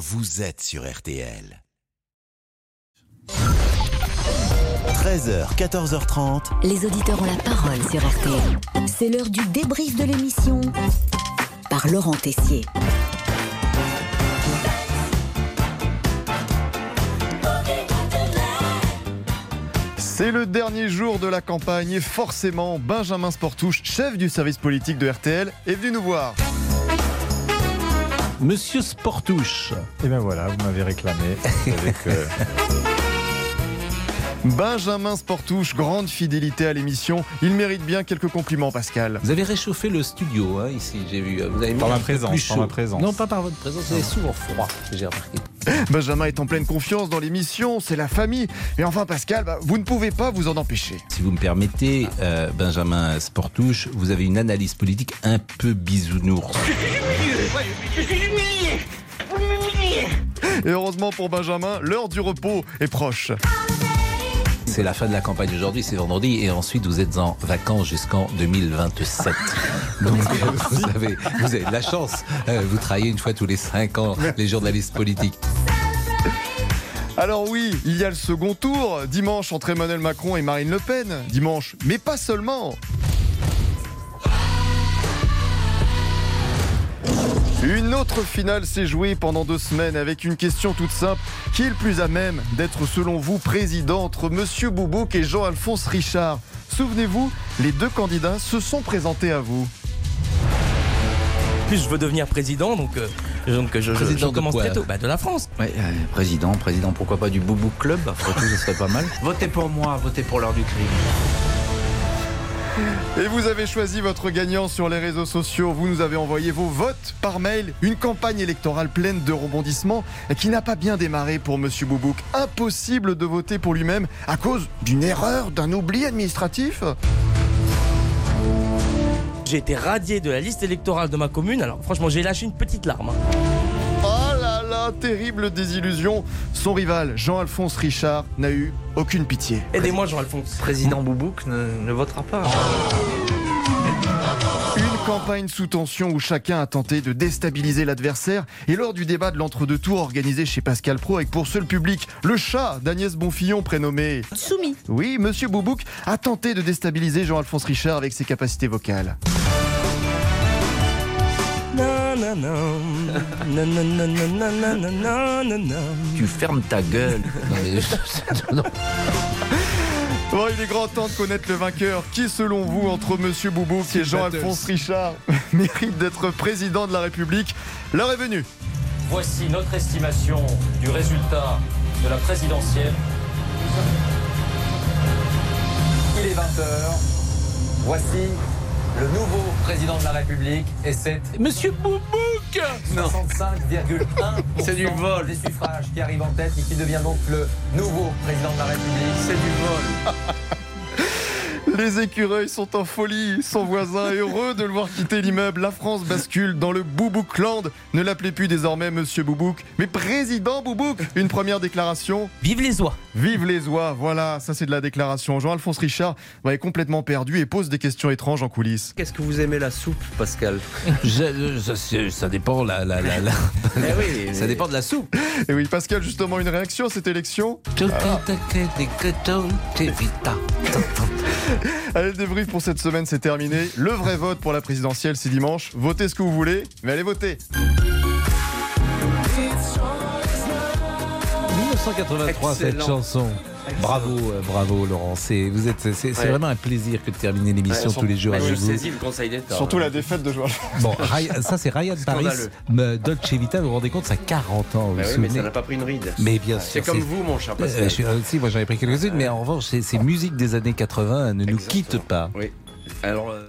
vous êtes sur RTL. 13h, 14h30. Les auditeurs ont la parole sur RTL. C'est l'heure du débrief de l'émission par Laurent Tessier. C'est le dernier jour de la campagne et forcément, Benjamin Sportouche, chef du service politique de RTL, est venu nous voir. Monsieur Sportouche. Et ben voilà, vous m'avez réclamé. Avec, euh, Benjamin Sportouche, grande fidélité à l'émission. Il mérite bien quelques compliments, Pascal. Vous avez réchauffé le studio hein, ici, j'ai vu. Vous avez mis Par ma présence, plus par ma présence. Non, pas par votre présence, c'est souvent froid, j'ai remarqué. Benjamin est en pleine confiance dans l'émission, c'est la famille. Et enfin, Pascal, bah, vous ne pouvez pas vous en empêcher. Si vous me permettez, euh, Benjamin Sportouche, vous avez une analyse politique un peu bisounours. Et heureusement pour Benjamin, l'heure du repos est proche. C'est la fin de la campagne aujourd'hui, c'est vendredi, et ensuite vous êtes en vacances jusqu'en 2027. Donc vous avez, vous avez de la chance. Euh, vous travaillez une fois tous les cinq ans, les journalistes politiques. Alors oui, il y a le second tour, dimanche entre Emmanuel Macron et Marine Le Pen. Dimanche, mais pas seulement. Une autre finale s'est jouée pendant deux semaines avec une question toute simple. Qui est le plus à même d'être selon vous président entre Monsieur Boubouk et Jean-Alphonse Richard? Souvenez-vous, les deux candidats se sont présentés à vous. plus je veux devenir président, donc, euh, donc je, je- Président je de commence très tôt. Bah, de la France. Ouais, euh, président, président, pourquoi pas du Boubou Club Après tout, ce serait pas mal. Votez pour moi, votez pour l'heure du crime. Et vous avez choisi votre gagnant sur les réseaux sociaux. Vous nous avez envoyé vos votes par mail. Une campagne électorale pleine de rebondissements qui n'a pas bien démarré pour Monsieur Boubouk. Impossible de voter pour lui-même à cause d'une erreur, d'un oubli administratif. J'ai été radié de la liste électorale de ma commune. Alors franchement, j'ai lâché une petite larme. Terrible désillusion. Son rival, Jean-Alphonse Richard, n'a eu aucune pitié. Aidez-moi, Jean-Alphonse. Président Boubouk ne, ne votera pas. Une campagne sous tension où chacun a tenté de déstabiliser l'adversaire. Et lors du débat de l'entre-deux tours organisé chez Pascal Pro avec pour seul public le chat d'Agnès Bonfillon prénommé Soumis. Oui, Monsieur Boubouk a tenté de déstabiliser Jean-Alphonse Richard avec ses capacités vocales. Tu fermes ta gueule. Non, mais- non. Bon, il est grand temps de connaître le vainqueur. Qui, selon vous, entre Monsieur Boubouk et Jean-Alphonse Richard, mérite d'être président de la République L'heure est venue. Voici notre estimation du résultat de la présidentielle. Il est 20h. Voici le nouveau président de la République et c'est Monsieur Boubouk 65,1% C'est du vol. des suffrages qui arrivent en tête et qui devient donc le nouveau président de la République. C'est du vol. Les écureuils sont en folie. Son voisin est heureux de le voir quitter l'immeuble. La France bascule dans le Bouboukland. Ne l'appelez plus désormais Monsieur Boubouk, mais Président Boubouk. Une première déclaration. Vive les oies. Vive les oies. Voilà, ça c'est de la déclaration. Jean-Alphonse Richard va est complètement perdu et pose des questions étranges en coulisses. Qu'est-ce que vous aimez la soupe, Pascal? Je- ça, dépend la, la, la, la- Eh oui, ça dépend de la soupe. Et oui, Pascal, justement, une réaction à cette élection? Allez, le débrief pour cette semaine, c'est terminé. Le vrai vote pour la présidentielle, c'est dimanche. Votez ce que vous voulez, mais allez voter. 1983 cette chanson. Bravo, euh, bravo Laurent. C'est vous êtes, c'est, c'est Ouais. vraiment un plaisir que de terminer l'émission Ouais, tous les jours avec je vous. saisis le conseil d'État. Surtout la défaite de Joël. Bon, ça c'est Ryan Paris, Dolce Vita. Vous vous rendez compte, ça a 40 ans. Vous Bah vous oui, mais ça n'a pas pris une ride. Mais bien C'est sûr. comme vous, mon cher Euh, Pascal. je suis- euh, si, moi j'en ai pris quelques-unes, mais en revanche, ces, musiques des années 80 ne nous quittent pas. Oui. Alors. euh,